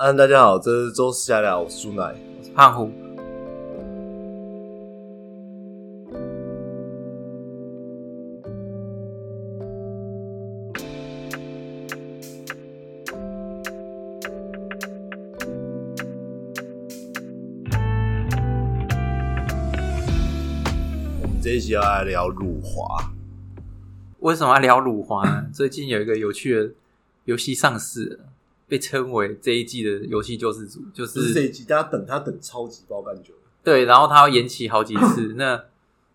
嗯，大家好，这是周四瞎聊，我是朱奶。我是胖虎。我们这一期要来聊辱华，为什么要聊辱华呢？最近有一个有趣的游戏上市了，被称为这一季的游戏救世主，就不是这一季，大家等他等超级爆干久了。对，然后他要延期好几次，那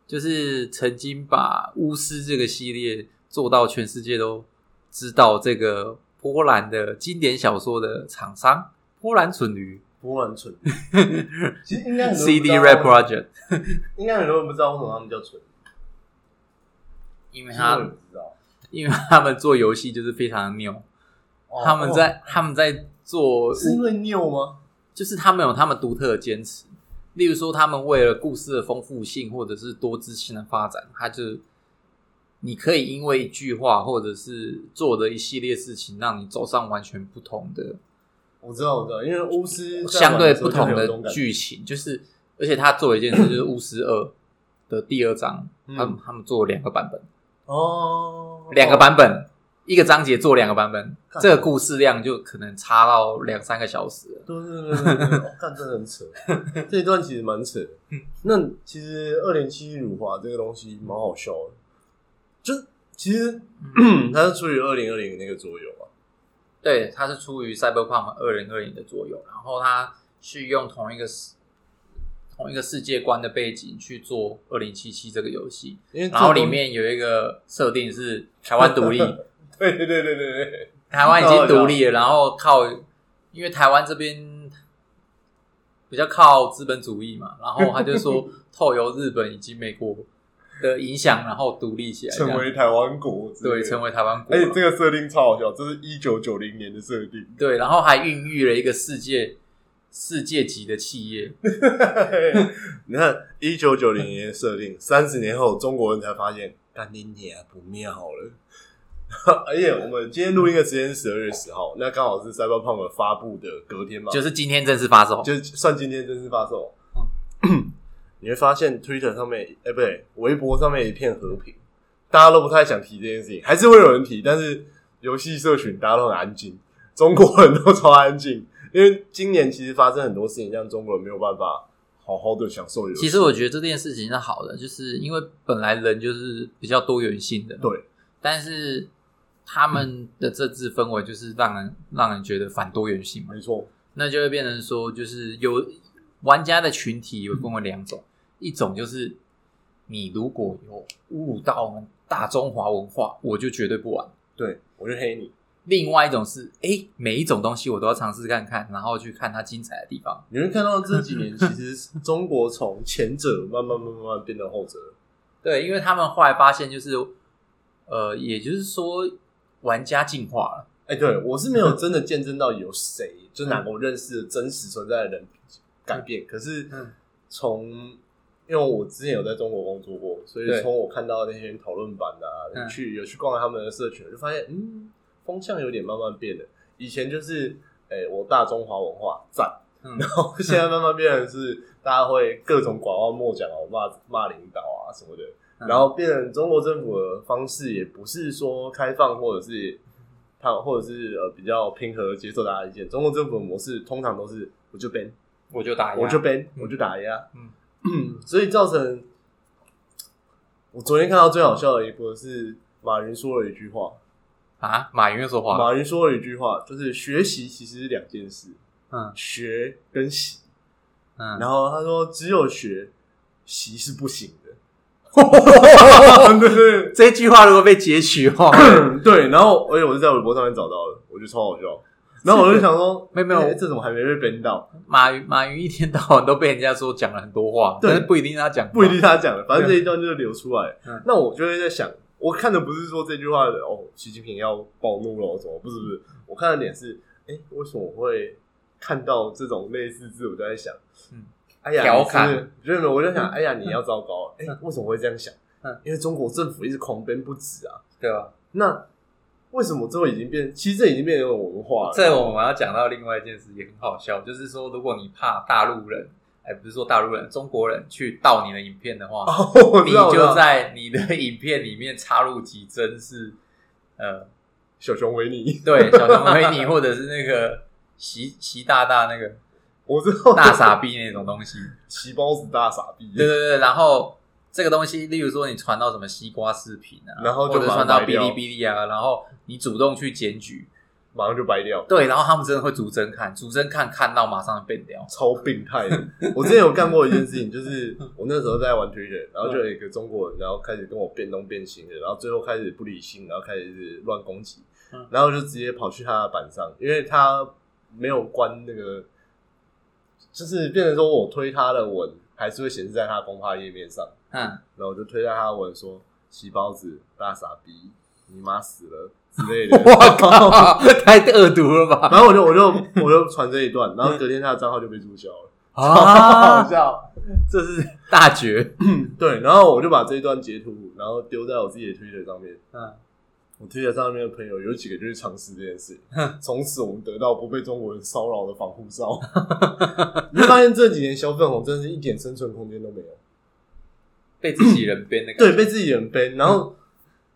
就是曾经把巫师这个系列做到全世界都知道这个波兰的经典小说的厂商波兰蠢驴波兰蠢，其实应该很多人不 CD 知道 Red Project，应该很多人不知道为什么他们叫蠢，因为其实我也他不知道。因为他们做游戏就是非常的牛，哦他们在他们在做哦是因为拗吗？就是他们有他们独特的坚持，例如说，他们为了故事的丰富性或者是多姿性的发展，他就你可以因为一句话或者是做的一系列事情，让你走上完全不同的、我知道，我知道，因为巫师在相对的时候就不同的没有这种感觉剧情。就是，而且他做了一件事，就是《巫师二》的第二章，嗯他们他们做了两个版本，哦，两个版本。一个章节做两个版本，这个故事量就可能差到两三个小时了。对对对对对，我看真的很扯，这一段其实蛮扯。那其实二零七辱华这个东西蛮好笑的，就是其实 它是出于二零二零那个作用啊，对，它是出于 Cyberpunk 二零二零的作用，然后它是用同一个世同一个世界观的背景去做二零七七这个游戏，然后里面有一个设定是台湾独立，对对对对对。对，台湾已经独立了，然后靠因为台湾这边比较靠资本主义嘛，然后他就说 透由日本以及美国的影响，然后独立起来，成为台湾国对成为台湾国而，且这个设定超好笑，这是一九九零年的设定，对，然后还孕育了一个世界世界级的企业。你看一九九零年的设定，三十年后中国人才发现，干你娘不妙了。而且我们今天录音的时间是十二月十号，那刚好是 Cyberpunk 发布的隔天嘛，就是今天正式发售，就算今天正式发售。你会发现 Twitter 上面，哎、不对，微博上面一片和平，大家都不太想提这件事情，还是会有人提，但是游戏社群大家都很安静，中国人都超安静，因为今年其实发生很多事情，让中国人没有办法好好的享受游戏。其实我觉得这件事情是好的，就是因为本来人就是比较多元性的，对，但是他们的政治氛围就是让人让人觉得反多元性嘛，没错，那就会变成说，就是有玩家的群体有分为两种，一种就是你如果有侮辱到我们大中华文化，我就绝对不玩。对我就黑你。另外一种是，哎，每一种东西我都要尝试看看，然后去看它精彩的地方。你会看到这几年，其实中国从前者慢慢慢慢慢慢变成后者。对，因为他们后来发现，就是呃，也就是说，玩家进化了。哎、对我是没有真的见证到有谁，就哪个我认识的真实存在的人改变。可是嗯从，因为我之前有在中国工作过，所以从我看到那些讨论版的、去有去逛他们的社群，就发现，嗯，风向有点慢慢变了。以前就是，哎、我大中华文化赞，嗯然后现在慢慢变成是大家会各种拐弯抹角啊，骂骂领导啊什么的。嗯。然后变成中国政府的方式也不是说开放，或者是他或者是呃比较平和接受大家意见。中国政府的模式通常都是我就 ban，我就打压，我就 ban，嗯我就打压，嗯。所以造成我昨天看到最好笑的一部是马云说了一句话，啊，马云又说话，马云说了一句话，就是学习其实是两件事，嗯。学跟习。嗯，然后他说只有学习是不行。的。对对对这句话如果被截取的话，对，然后而且我是在微博上面找到的，我觉得超好笑。然后我就想说，没有没有欸这怎么还没被 ban 到？马云马云一天到晚都被人家说讲了很多话，对但是不一定是他讲，不一定。他讲的，反正这一段就是流出来。嗯那我就会在想，我看的不是说这句话的哦，习近平要暴怒了，什么不是不是，我看的点是，哎、为什么我会看到这种类似字？我就在想，嗯，哎呀，调侃你是不是，觉得没有？我就想，哎呀，你要糟糕，哎、为什么会这样想？嗯因为中国政府一直狂 ban 不止啊。对吧？那为什么这已经变？其实这已经变成文化了。这我们要讲到另外一件事，也很好笑，就是说，如果你怕大陆人，哎，不是说大陆人，中国人去盗你的影片的话，你就在你的影片里面插入几帧是呃小熊维尼，对，小熊维尼，或者是那个习习大大那个，我知道大傻逼那种东西，奇包子大傻逼，对对对，然后。这个东西，例如说你传到什么西瓜视频啊，然后或者传到哔哩哔哩啊，然后你主动去检举，马上就白掉。对，然后他们真的会逐帧看，逐帧看看到马上变掉，超病态的。我之前有干过一件事情，就是我那时候在玩推人，然后就有一个中国人，然后开始跟我变东变西的，然后最后开始不理性，然后开始乱攻击，然后就直接跑去他的板上，因为他没有关那个，就是变成说我推他的文。还是会显示在他的公发页面上，嗯，然后我就推在他的文说“洗包子大傻逼，你妈死了”之类的，我靠，太恶毒了吧！然后我就我就我就传这一段，然后隔天他的账号就被注销了，好笑，这是大绝。对，然后我就把这一段截图，然后丢在我自己的推特上面，嗯。我推特上面的朋友有几个就是尝试这件事，从此我们得到不被中国人骚扰的防护罩。你发现这几年小粉红真是一点生存空间都没有，被自己人编的，对，被自己人编。然后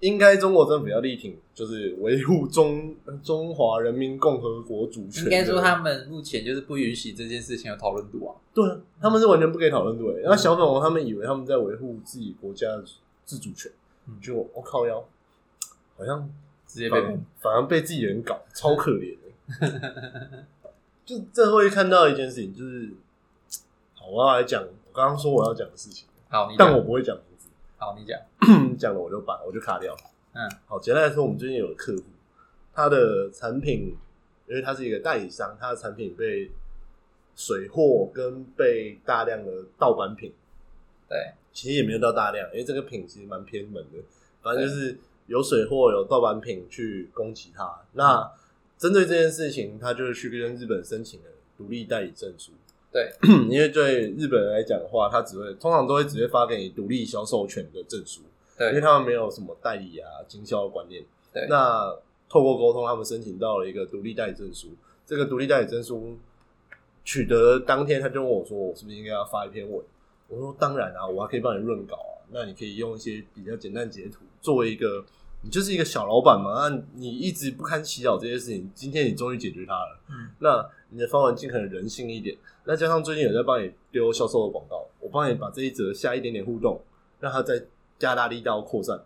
应该中国政府要力挺，就是维护中中华人民共和国主权。应该说他们目前就是不允许这件事情有讨论度啊。对啊，他们是完全不给讨论度。然后小粉红他们以为他们在维护自己国家的自主权，就我靠腰。好像直接被反而被自己人搞，超可怜的。就最后一看到一件事情，就是好，我要来讲我刚刚说我要讲的事情。好，但我不会讲名字。好，你讲，讲了我就把我就卡掉。嗯，好，简单来说，我们最近有个客户，他的产品，因为他是一个代理商，他的产品被水货跟被大量的盗版品。对，其实也没有到大量，因为这个品其实蛮偏门的，反正就是。有水货、有盗版品去攻击他，那针对这件事情，他就是去跟日本申请了独立代理证书。对，因为对日本人来讲的话，他只会通常都会直接发给你独立销售权的证书。对，因为他们没有什么代理啊、经销的观念。对，那透过沟通，他们申请到了一个独立代理证书。这个独立代理证书取得当天，他就问我说：“我是不是应该要发一篇文？”我说：“当然啊，我还可以帮你润稿啊。那你可以用一些比较简单截图作为一个。”你就是一个小老板嘛，那你一直不堪其扰这些事情，今天你终于解决它了。嗯，那你的方案尽可能人性一点，那加上最近有在帮你丢销售的广告，我帮你把这一则下一点点互动，让它再加大力道扩散。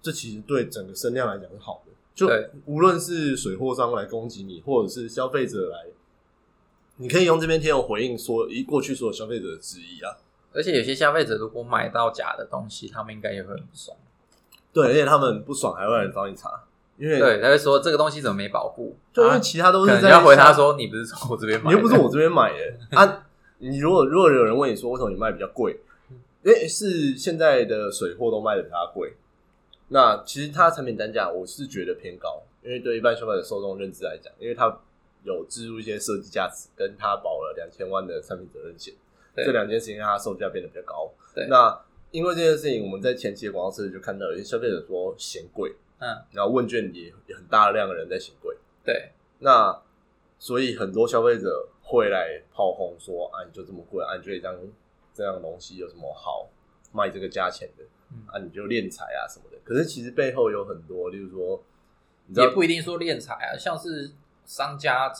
这其实对整个声量来讲是好的。就无论是水货商来攻击你，或者是消费者来，你可以用这边贴文回应说，一过去所有消费者的质疑啊。而且有些消费者如果买到假的东西，他们应该也会很不爽。对，而且他们不爽，还会来找你查，因为对，他会说这个东西怎么没保护？就因为其他都是在要回他说你不是从我这边买，你又不是我这边买的 啊！你如果如果有人问你说为什么你卖比较贵？诶，是现在的水货都卖的比他贵。那其实它产品单价我是觉得偏高，因为对一般消费者受众认知来讲，因为它有置入一些设计价值，跟它保了两千万的产品责任险，这两件事情让它售价变得比较高。对，那。因为这件事情，我们在前期的广告设计就看到有些消费者说嫌贵，嗯，然后问卷也也很大量的人在嫌贵，对，那所以很多消费者会来炮轰说啊，你就这么贵，啊，你觉得这样这样东西有什么好卖这个价钱的？啊，你就敛财啊什么的。可是其实背后有很多，例如说，也不一定说敛财啊，像是商家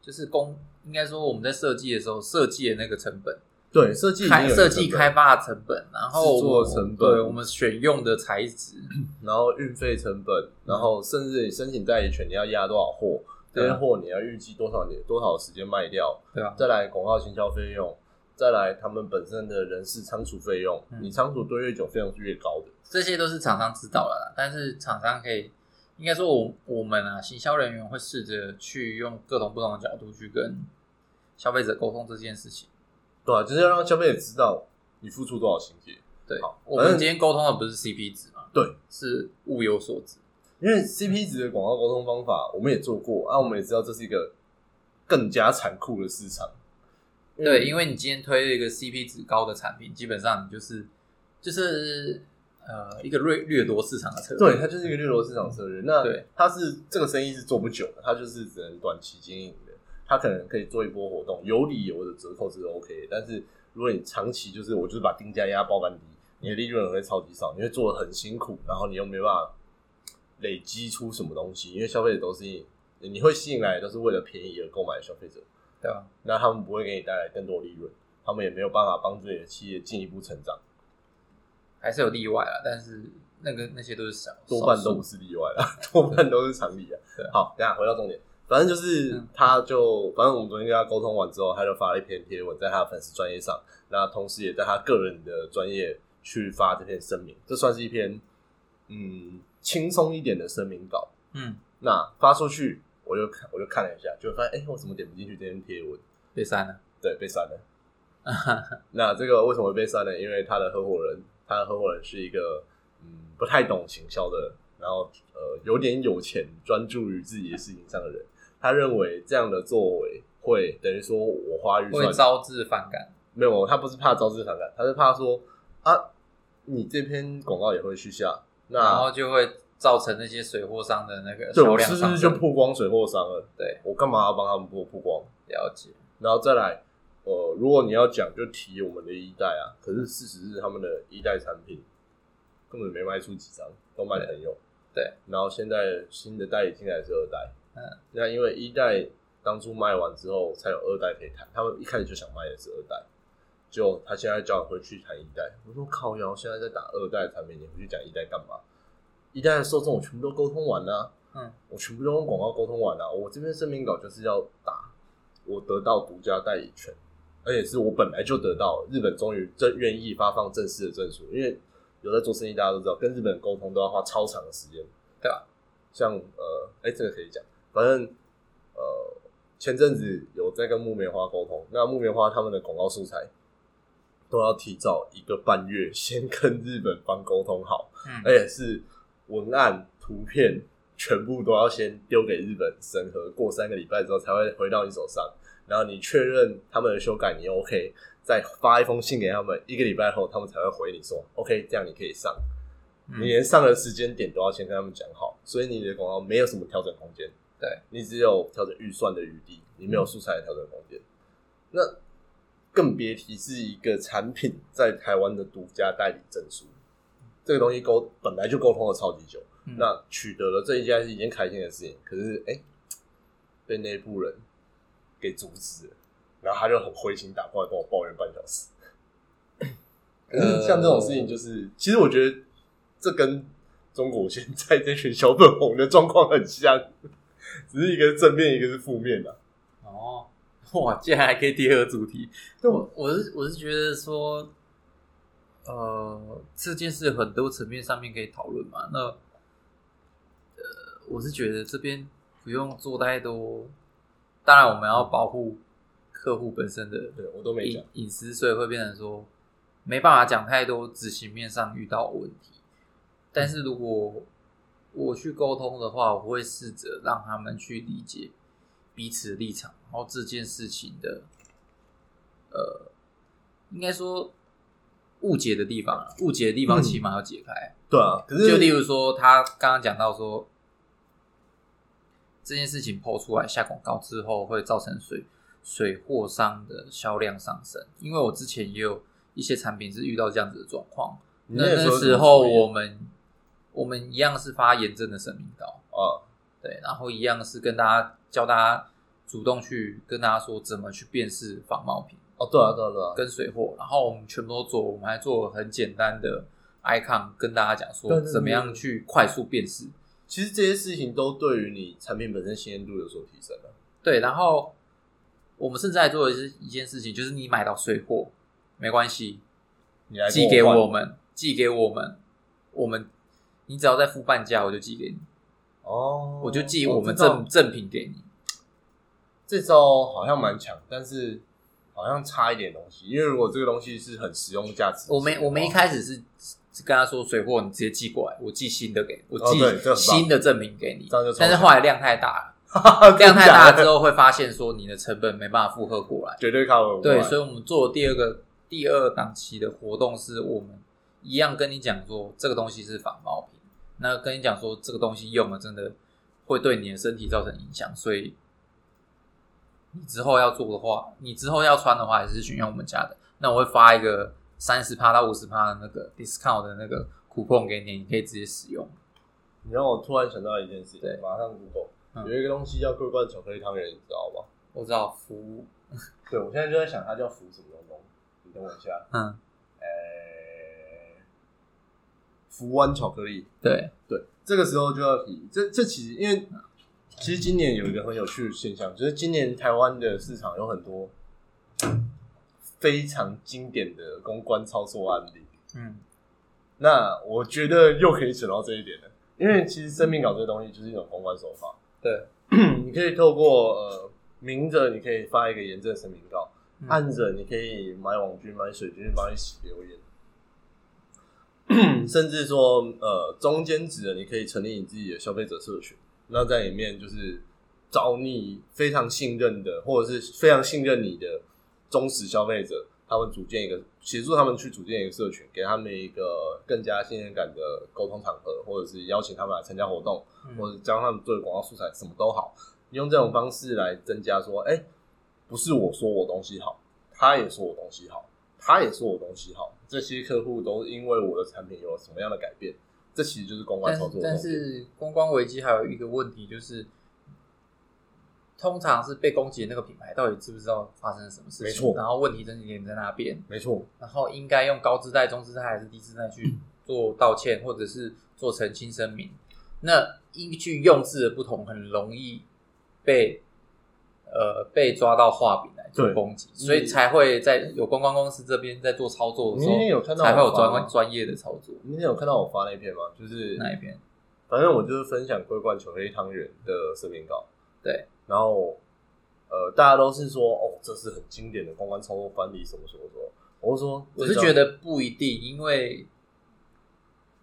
就是公，应该说我们在设计的时候设计的那个成本。对设计开设计开发的成本，然后制作成本，对我们选用的材质，然后运费成本，然后甚至你申请代理权，你要压多少货，这些货你要预计多少年多少时间卖掉，对啊，再来广告行销费用，再来他们本身的人事仓储费用，你仓储堆越久，费用是越高的，这些都是厂商知道了，但是厂商可以应该说我我们啊，行销人员会试着去用各种不同的角度去跟消费者沟通这件事情。对啊，就是要让消费者知道你付出多少心血。对，我们今天沟通的不是 CP 值嘛？对，是物有所值。因为 CP 值的广告沟通方法，我们也做过啊，我们也知道这是一个更加残酷的市场。对，因为你今天推了一个 CP 值高的产品，基本上你就是就是呃一个掠掠夺市场的策略。对，它就是一个掠夺市场策略。那对它是这个生意是做不久的，它就是只能短期经营的。它可能可以做一波活动，有理由的折扣是 OK 的。但是如果你长期就是我就是把定价压爆干低，你的利润会超级少，你会做的很辛苦，然后你又没办法累积出什么东西，因为消费者都是你会吸引来都是为了便宜而购买的消费者，对吧？那他们不会给你带来更多利润，他们也没有办法帮助你的企业进一步成长。还是有例外啦，但是那个那些都是少，多半都不是例外啦，多半都是常理啊。好，等一下回到重点，反正就是嗯他就，反正我们昨天跟他沟通完之后，他就发了一篇贴文在他的粉丝专业上，那同时也在他个人的专业去发这篇声明，这算是一篇嗯轻松一点的声明稿。嗯，那发出去，我就看我就看了一下，就发现哎、诶我怎么点不进去这篇贴文？被删了。对，被删了。那这个为什么会被删呢？因为他的合伙人，他的合伙人是一个嗯不太懂行销的，然后呃有点有钱，专注于自己的事情上的人。他认为这样的作为会等于说我花预会算招致反感。没有，他不是怕招致反感，他是怕说啊，你这篇广告也会去下，然那后就会造成那些水货商的那个对销我是不是量上升。就曝光水货商了？对，我干嘛要帮他们曝曝光？了解。然后再来，呃，如果你要讲，就提我们的一代啊。可是事实是，他们的一代产品根本没卖出几张，都卖的很有。对。然后现在新的代理进来是二代，嗯，那因为一代当初卖完之后，才有二代可以谈。他们一开始就想卖的是二代，就他现在叫我回去谈一代。我说靠腰，现在在打二代产品，你回去讲一代干嘛？一代的受众我全部都沟通完了、嗯，我全部都用广告沟通完了、我这边声明稿就是要打，我得到独家代理权，而且是我本来就得到，日本终于正愿意发放正式的证书，因为有在做生意，大家都知道，跟日本人沟通都要花超长的时间，对吧？像呃，哎、这个可以讲，反正呃，前阵子有在跟木棉花沟通，那木棉花他们的广告素材都要提早一个半月先跟日本方沟通好，嗯，而且是文案、图片全部都要先丢给日本审核，过三个礼拜之后才会回到你手上。然后你确认他们的修改你 OK，再发一封信给他们，一个礼拜后他们才会回你说 OK，这样你可以上。嗯你连上的时间点都要先跟他们讲好，所以你的广告没有什么调整空间。对你只有调整预算的余地，你没有素材的调整空间。那更别提是一个产品在台湾的独家代理证书，这个东西沟本来就沟通了超级久，嗯那取得了这一家是一件开心的事情，可是哎、被内部人给阻止了，然后他就很灰心打过来跟我抱怨半小时。可是像这种事情，就是、其实我觉得这跟中国现在这群小粉红的状况很像，只是一个是正面，一个是负面的、哦，哇，竟然还可以第二个主题。对我我是我是觉得说，呃，这件事很多层面上面可以讨论嘛。那呃，我是觉得这边不用做太多，当然我们要保护客户本身的对我都没讲隐。私，所以会变成说没办法讲太多执行面上遇到问题。但是如果我去沟通的话，我会试着让他们去理解彼此的立场，然后这件事情的呃，应该说误解的地方啊，误解的地方嗯起码要解开。对啊，可是就例如说，他刚刚讲到说，这件事情抛出来下广告之后，会造成水水货商的销量上升。因为我之前也有一些产品是遇到这样子的状况，那那时候我们我们一样是发炎症的声明稿，啊，对，然后一样是跟大家教大家主动去跟大家说怎么去辨识仿冒品哦，对啊，对啊，对啊，跟水货，然后我们全部都做，我们还做了很简单的 icon 跟大家讲说怎么样去快速辨识。其实这些事情都对于你产品本身信任度有所提升的。对，然后我们甚至还做的是一件事情，就是你买到水货没关系，你来寄给我们，寄给我们，我们你只要再付半价，我就寄给你，哦，我就寄我们这招正正品给你。这招好像蛮强，但是好像差一点东西，因为如果这个东西是很实用价值，我们我们一开始是是跟他说水货你直接寄过来，我寄新的给我哦寄新的赠品给你但是强后来量太大了，量太大之后会发现说你的成本没办法负荷过来。绝对 cover 对，所以我们做第二个第二档期的活动是我们一样跟你讲说这个东西是仿冒品，那跟你讲说这个东西用了真的会对你的身体造成影响，所以你之后要做的话，你之后要穿的话，还是选用我们家的。那我会发一个三十趴到五十趴的那个 discount 的那个 coupon 给你，你可以直接使用。你让我突然想到一件事，对马上 Google 嗯有一个东西叫桂冠巧克力汤圆，你知道吗？我知道服务，对，我现在就在想它叫福什么东东，你等我一下，嗯，福湾巧克力。对，对，这个时候就要提，这这其实因为其实今年有一个很有趣的现象，就是今年台湾的市场有很多非常经典的公关操作案例。嗯，那我觉得又可以扯到这一点了，因为其实声明稿这个东西就是一种公关手法，对，你可以透过呃明着你可以发一个严正声明稿，嗯暗着你可以买网军买水军帮你洗留言。甚至说，呃，中间值的你可以成立你自己的消费者社群，那在里面就是找你非常信任的，或者是非常信任你的忠实消费者，他们组建一个协助他们去组建一个社群，给他们一个更加信任感的沟通场合，或者是邀请他们来参加活动，嗯或者教他们做广告素材，什么都好，用这种方式来增加说，哎、不是我说我东西好，他也说我东西好，他也说我东西好，这些客户都因为我的产品有了什么样的改变，这其实就是公关操作的东西。是公关危机还有一个问题就是，通常是被攻击的那个品牌到底知不知道发生了什么事情？没错然后问题症结点在那边，没错，然后应该用高姿态、中姿态还是低姿态去做道歉，或者是做澄清声明。那依据用字的不同，很容易被呃被抓到画饼来做对攻击，所以才会在有公关公司这边在做操作的时候，那天有看到才会有专专业的操作。你那天有看到我发那篇吗？就是那一篇反正我就是分享桂冠球黑汤圆的视频稿，对，然后呃，大家都是说哦，这是很经典的公关操作翻译，什么什么什么。我是说，我是觉得不一定，因为，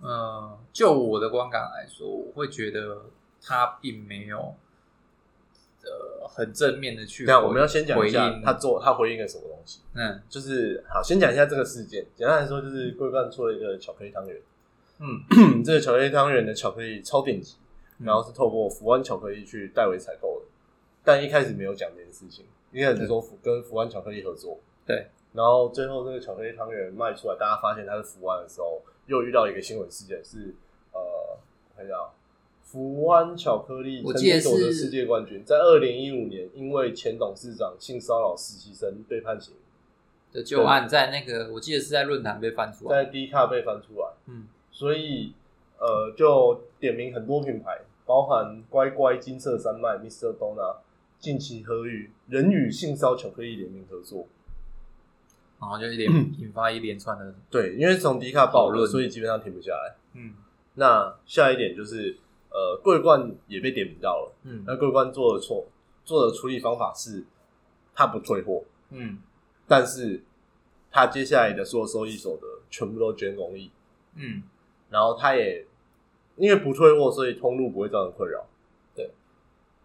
呃，就我的观感来说，我会觉得他并没有，呃，很正面的去这样，回我们要先讲一下他做他回应了什么东西。嗯。就是好，先讲一下这个事件。简单来说，就是桂冠出了一个巧克力汤圆。嗯。这个巧克力汤圆的巧克力超顶级，嗯。然后是透过福安巧克力去代为采购的，但一开始没有讲这件事情，一开始是说福跟福安巧克力合作，对，然后最后这个巧克力汤圆卖出来，大家发现它是福安的时候，又遇到一个新闻事件是，呃，我看一下啊，福湾巧克力曾经夺得世界冠军，在二零一五年因为前董事长性骚扰实习生被判刑，的旧案在那个，我记得是在论坛被翻出来，在 D 卡被翻出来。嗯所以呃，就点名很多品牌，包含乖乖、金色山脉、Mr. Dona、近期和与人与性骚巧克力联名合作。然后就一连 引发一连串的，对，因为从迪卡爆讨论所以基本上停不下来。嗯那下一点就是，呃，桂冠也被点名到了。嗯那桂冠做的错，做的处理方法是，他不退货，嗯但是他接下来的所有收益所得全部都捐公益，嗯，然后他也因为不退货，所以通路不会造成困扰。对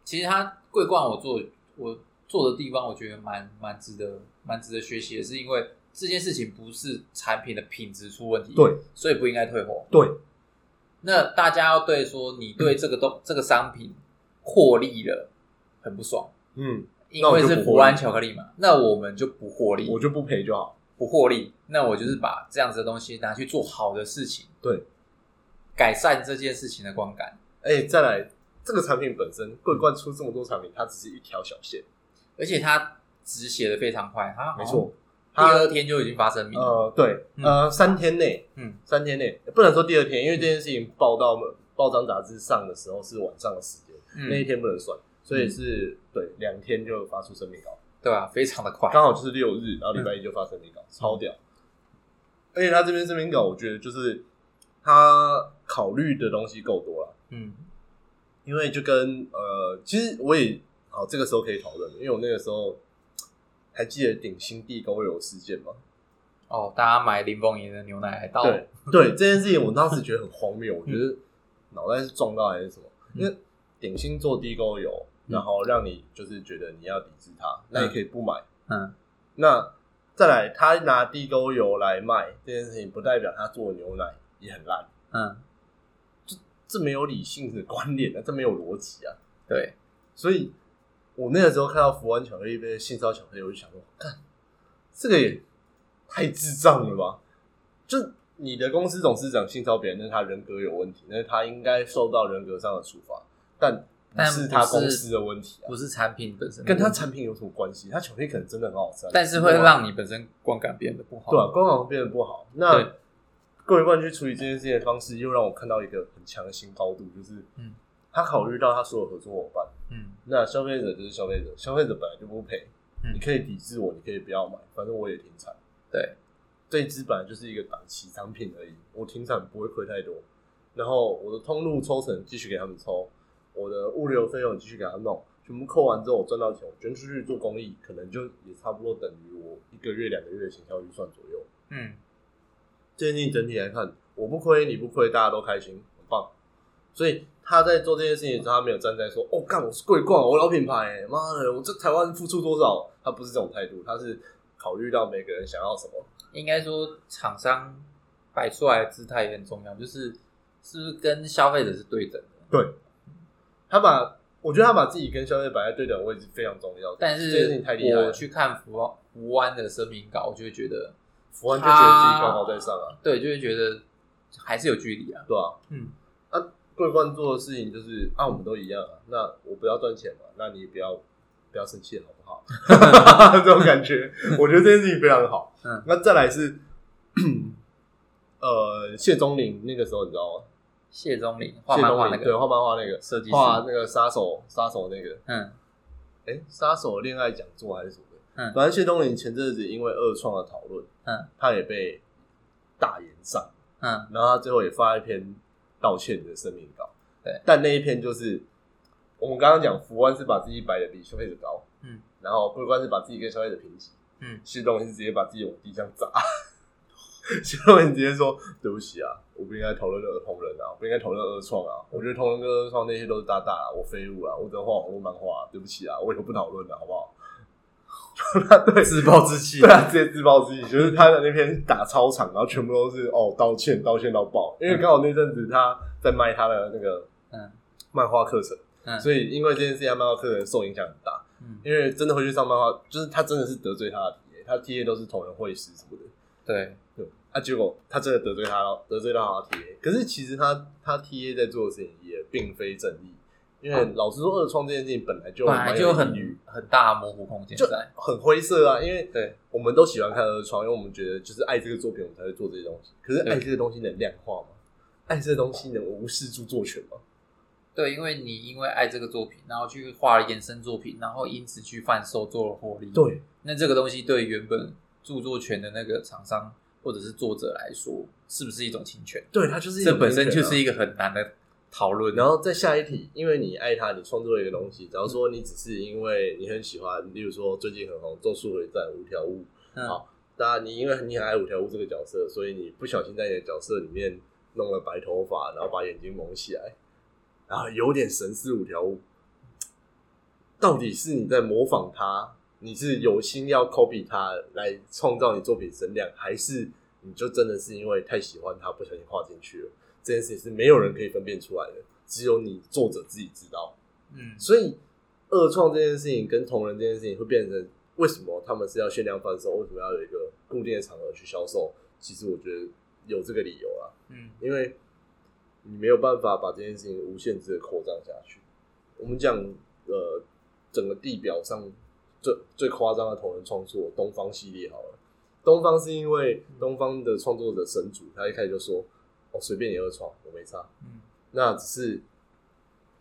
其实他桂冠我做我做的地方，我觉得蛮蛮值得蛮值得学习的，是因为这件事情不是产品的品质出问题，对，所以不应该退货。对，那大家要对说你对这个东这个商品获利了很不爽，嗯，因为是福安巧克力嘛，那我们就不获利，我就不赔就好。不获利，那我就是把这样子的东西拿去做好的事情，对，改善这件事情的观感，哎、再来，这个产品本身，桂冠出这么多产品，它只是一条小线，而且它止血的非常快，它没错。第二天就已经发生命了，呃，对，嗯。呃，三天内，嗯。三天内不能说第二天，因为这件事情报到报章杂志上的时候是晚上的时间，那一嗯，天不能算，所以是、对两天就发出声明稿，对啊？非常的快，刚好就是六日，然后礼拜一就发声明稿，超屌。而且他这边声明稿，我觉得就是他考虑的东西够多了。嗯。因为就跟呃，其实我也好，这个时候可以讨论，因为我那个时候还记得顶新地沟油事件吗。哦，大家买林凤营的牛奶还倒，对 对，这件事情我当时觉得很荒谬，我觉得脑袋是撞到还是什么？因为顶新做地沟油，嗯然后让你就是觉得你要抵制它，那你可以不买。嗯那再来，他拿地沟油来卖这件事情，不代表他做的牛奶也很烂。嗯，这这没有理性的观念啊，这没有逻辑啊。对，所以我那个时候看到福安巧克力被性骚巧克力，我就想说，看这个也太智障了吧！就你的公司董事长性骚别人，那是他人格有问题，那是他应该受到人格上的处罚，但不是他公司的问题啊，不是产品本身，跟他产品有什么关系？他巧克力可能真的很好吃，但是会让你本身观感变得不好，对啊，观感变得不好。那各位冠去处理这件事情的方式，又让我看到一个很强的新高度，就是嗯。他考虑到他所有合作伙伴，嗯，那消费者就是消费者，消费者本来就不赔，你可以抵制我，你可以不要买，反正我也停产。对，这一支本来就是一个短期商品而已，我停产不会亏太多。然后我的通路抽成继续给他们抽，我的物流费用继续给他弄，全部扣完之后我赚到钱，我捐出去做公益，可能就也差不多等于我一个月两个月的行销预算左右。嗯，建议整体来看，我不亏，你不亏，大家都开心，很棒。所以。他在做这件事情的时候，他没有站在说：“哦，干我是贵冠，我老品牌，妈的，我这台湾付出多少？”他不是这种态度，他是考虑到每个人想要什么。应该说，厂商摆出来的姿态也很重要，就是是不是跟消费者是对等的？对，他把我觉得他把自己跟消费者摆在对等的位置非常重要。但是這件事情太厲害我去看福福湾的声明稿，我就会觉得福湾就觉得自己高高在上啊，对，就会觉得还是有距离啊，对啊，嗯。桂冠做的事情就是啊，我们都一样啊。那我不要赚钱嘛，那你也不要不要生气，好不好？这种感觉，我觉得这件事情非常好。嗯，那再来是呃，谢钟林那个时候你知道吗？谢钟林画漫画那个，对，画漫画那个设计画那个杀手杀手那个，嗯，哎，杀手恋爱讲座还是什么的？嗯，反正谢钟林前阵子因为二创的讨论，嗯，他也被大言上，嗯，然后他最后也发一篇。道歉的声明稿，对，但那一篇就是我们刚刚讲，福湾是把自己摆的比消费者高，嗯，然后桂冠是把自己跟消费者平级，嗯，谢东是直接把自己往地上砸，谢东你直接说对不起啊，我不应该讨论二同人啊，不应该讨论二创啊，我觉得同人跟二创那些都是大大啊，我废物啊，我只能画网络漫画，对不起啊，我以后不讨论了，好不好？对，自暴自弃，对啊，直接自暴自弃。就是他的那篇打操场，然后全部都是哦道歉，道歉到爆。因为刚好那阵子他在卖他的那个嗯漫画课程，嗯，所以因为这件事情，漫画课程受影响很大。嗯，因为真的会去上漫画，就是他真的是得罪他的 T A，他 T A 都是同人会师什么的。对对，啊，结果他真的得罪他了，得罪到他 T A。可是其实他他 T A 在做的事情也并非正义。因为老实说，二创这件事情本来就本来就很很大模糊空间，就很灰色啊。因为对我们都喜欢看二创，因为我们觉得就是爱这个作品，我们才会做这些东西。可是爱这个东西能量化吗？爱这个东西能无视著作权吗？对，因为你因为爱这个作品，然后去画了衍生作品，然后因此去贩售做了获利。对，那这个东西对原本著作权的那个厂商或者是作者来说，是不是一种侵权？对，它就是这本身就是一个很难的。讨论，然后再下一题，因为你爱他，你创作一个东西。假如说你只是因为你很喜欢，例如说最近很红《咒术回战》五条悟，好，那你因为你很爱五条悟这个角色，所以你不小心在你的角色里面弄了白头发，然后把眼睛蒙起来，然后有点神似五条悟。到底是你在模仿他，你是有心要 copy 他来创造你作品声量，还是你就真的是因为太喜欢他，不小心画进去了？这件事情是没有人可以分辨出来的，只有你作者自己知道。嗯，所以二创这件事情跟同人这件事情会变成为什么他们是要限量贩售？为什么要有一个固定的场合去销售？其实我觉得有这个理由啊。嗯，因为你没有办法把这件事情无限制的扩张下去。我们讲呃，整个地表上最最夸张的同人创作东方系列好了，东方是因为东方的创作者神主，他一开始就说。我随便你二创，我没差。嗯，那只是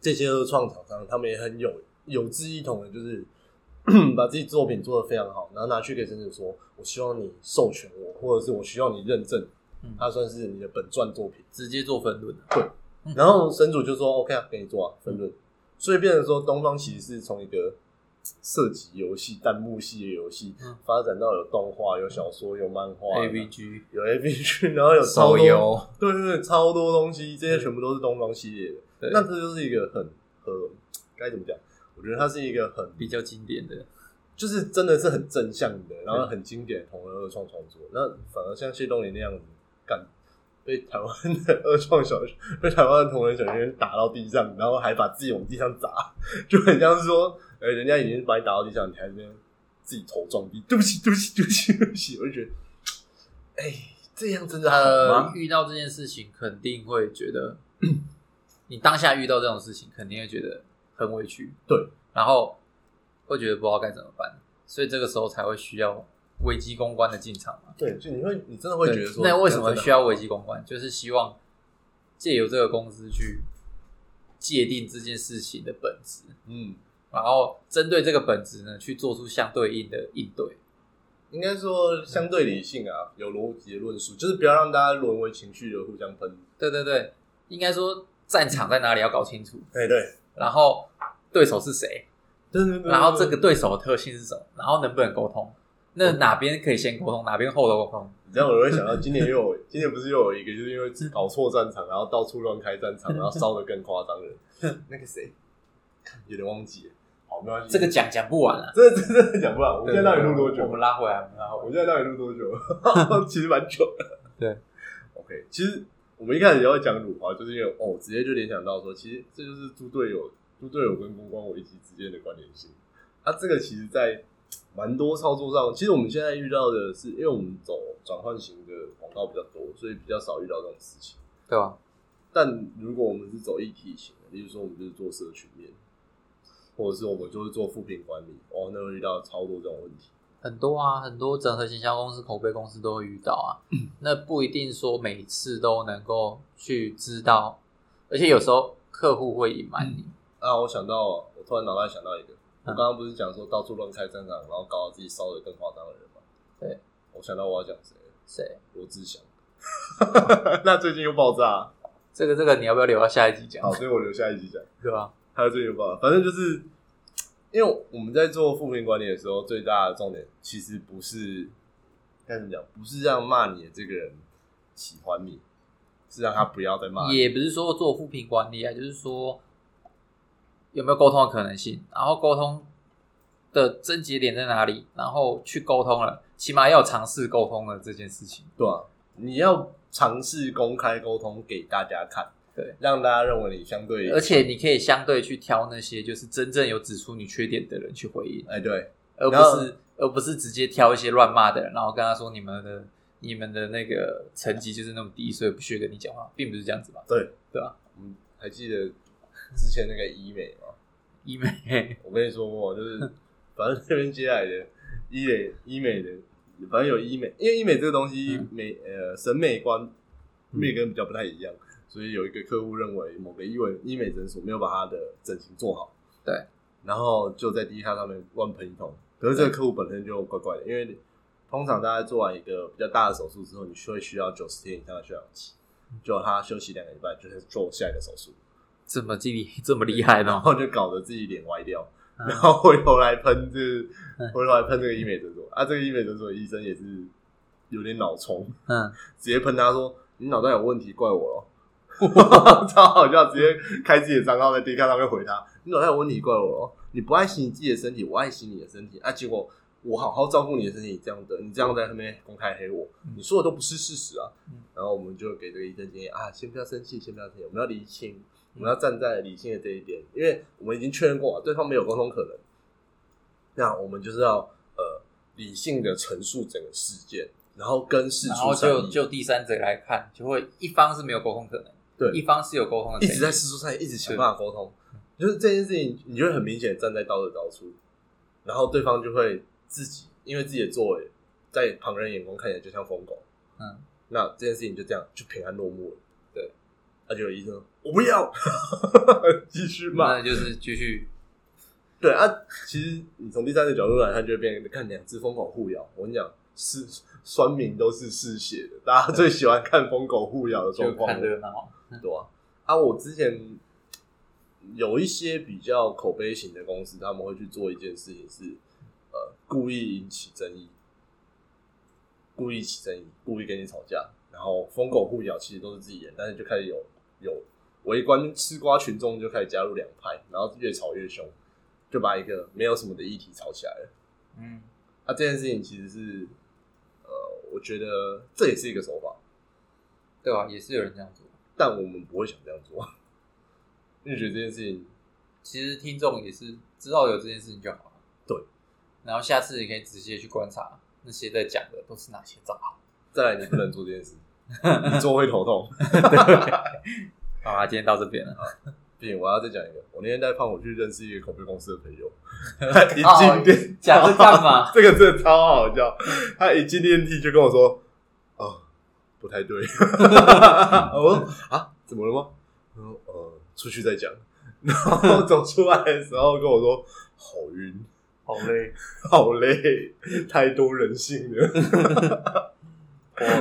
这些二创厂商，他们也很有有志一同的，就是 把自己作品做得非常好，然后拿去给神主说：“我希望你授权我，或者是我需要你认证，它算是你的本传作品，直接做分论。”对，然后神主就说：“OK 啊，给你做啊，分论。”所以变成说，东方其实是从一个。涉及游戏弹幕系的游戏，发展到有动画、有小说、有漫画、A V G、有 A V G，然后有手游，对对对，超多东西，这些全部都是东方系列的。那这就是一个很很该怎么讲？我觉得它是一个很比较经典的，就是真的是很正向的，然后很经典的同人二创创作。那反而像谢东林那样子，干被台湾的二创小 被台湾的同人小学打到地上，然后还把自己往地上砸，就很像是说，哎，人家已经把你打到地上，你还这边自己头撞地，对不起，对不起，对不起，对不起，我就觉得，哎，这样真的好吗？遇到这件事情，肯定会觉得，你当下遇到这种事情，肯定会觉得很委屈，对，然后会觉得不知道该怎么办，所以这个时候才会需要危机公关的进场嘛。对，就你会，你真的会觉得说，那为什么需要危机公关？就是希望借由这个公司去界定这件事情的本质，嗯，然后针对这个本质呢，去做出相对应的应对。应该说相对理性啊，有逻辑的论述，就是不要让大家沦为情绪的互相喷。对对对，应该说战场在哪里要搞清楚，对对，然后对手是谁，对对对，然后这个对手的特性是什么，然后能不能沟通？那哪边可以先沟通，哪边后头沟通？你这样我会想到今年又有，今年不是又有一个，就是因为搞错战场，然后到处乱开战场，然后烧的更夸张了。那个谁，有点忘记了。好，没关系，这个讲讲不完了，这这真的讲不完。我们现在到底录多久？我们拉回来，我们拉回来。我们现在到底录多久？其实蛮久的。对，OK，其实我们一开始要讲辱华，就是因为哦，直接就联想到说，其实这就是猪队友、猪队友跟公关危机之间的关联性。啊，这个其实，在蛮多操作上，其实我们现在遇到的是，因为我们走转换型的广告比较多，所以比较少遇到这种事情，对吧？但如果我们是走一体型的，例如说我们就是做社群面。或者是我们就是做副品管理，哦，那会遇到超多这种问题，很多啊，很多整合行销公司、口碑公司都会遇到啊。那不一定说每次都能够去知道，而且有时候客户会隐瞒你。啊，我想到，我突然脑袋想到一个，我刚刚不是讲说到处乱开战场，然后搞到自己烧的更夸张的人吗？对，我想到我要讲谁？谁？罗志祥。那最近又爆炸，这个这个你要不要留到下一集讲？好，所以我留下一集讲，对吧？还有最近爆，反正就是因为我们在做负评管理的时候，最大的重点其实不是该怎么讲，不是让骂你的这个人喜欢你，是让他不要再骂。也不是说做负评管理啊，就是说有没有沟通的可能性，然后沟通的症结点在哪里，然后去沟通了，起码要尝试沟通了这件事情。对啊，你要尝试公开沟通给大家看。对，让大家认为你相对，而且你可以相对去挑那些就是真正有指出你缺点的人去回应，哎，对，而不是而不是直接挑一些乱骂的人，然后跟他说你们的你们的那个成绩就是那么低，所以不屑跟你讲话，并不是这样子吧？对，对吧？嗯，还记得之前那个医美吗？医美，我跟你说过，就是 反正这边接来的医美医美的，反正有医美，因为医美这个东西美呃审美观每个人比较不太一样。所以有一个客户认为某个医美医美诊所没有把他的整形做好，对，然后就在 D 卡上面乱喷一通。可是这个客户本身就怪怪的，因为通常大家做完一个比较大的手术之后，你会需要九十天以上的休养期，就他休息两个礼拜，就是做下一个手术。这么厉这么厉害呢？然后就搞得自己脸歪掉，然后回头来喷这，回头来喷这个医美诊所啊，这个医美诊所的医生也是有点脑冲，嗯，直接喷他说：“你脑袋有问题，怪我了。” 超好笑，直接开自己的账号在 D 卡上面回他。你脑袋有问题，怪我哦！你不爱惜你自己的身体，我爱惜你的身体啊！结果我好好照顾你的身体，这样的你这样在后面公开黑我，你说的都不是事实啊！然后我们就给这个医生建议啊，先不要生气，先不要生气，我们要理清，我们要站在理性的这一点，因为我们已经确认过对方没有沟通可能。那我们就是要呃理性的陈述整个事件，然后跟事出然后就就第三者来看，就会一方是没有沟通可能。对，一方是有沟通的，一直在事实上一直想办法沟通，就是这件事情，你就会很明显站在道德高处，然后对方就会自己因为自己的作为，在旁人眼光看起来就像疯狗，嗯，那这件事情就这样就平安落幕了。对，那就有医生，我不要。继续骂，那就是继续。对啊，其实你从第三个角度来看，就会变看两只疯狗互咬。我跟你讲，是酸民都是嗜血的，大家最喜欢看疯狗互咬的状况，看热闹。对啊，啊，我之前有一些比较口碑型的公司，他们会去做一件事情，是呃故意引起争议，故意起争议，故意跟你吵架，然后疯狗互咬，其实都是自己人，但是就开始有有围观吃瓜群众就开始加入两派，然后越吵越凶，就把一个没有什么的议题吵起来了。嗯，啊，这件事情其实是，呃，我觉得这也是一个手法，对吧、也是有人这样做。但我们不会想这样做，因为觉得这件事情，其实听众也是知道有这件事情就好了。对，然后下次你可以直接去观察那些在讲的都是哪些账号。再来你不能做这件事，你做会头痛。好啊，今天到这边了。不行，我要再讲一个，我那天带胖虎去认识一个口碑公司的朋友，他一进电，讲这干嘛？这个真的超好笑。他一进电梯就跟我说：“哦，不太对。”我说：“啊，怎么了吗？”他说：“呃，出去再讲。”然后走出来的时候跟我说：“好晕，好累，好累，太多人性了。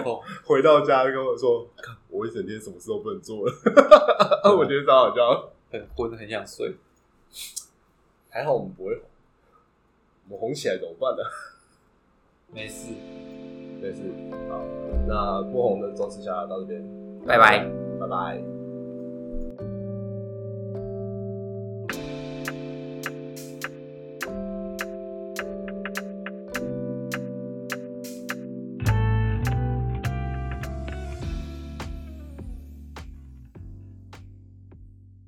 哦，”回到家跟我说：“，我一整天什么事都不能做了。” 我觉得超好笑。很昏，很想睡。还好我们不会红，我们红起来怎么办呢？没事，没事，好，那不红的周思霞到这边，拜拜。拜拜。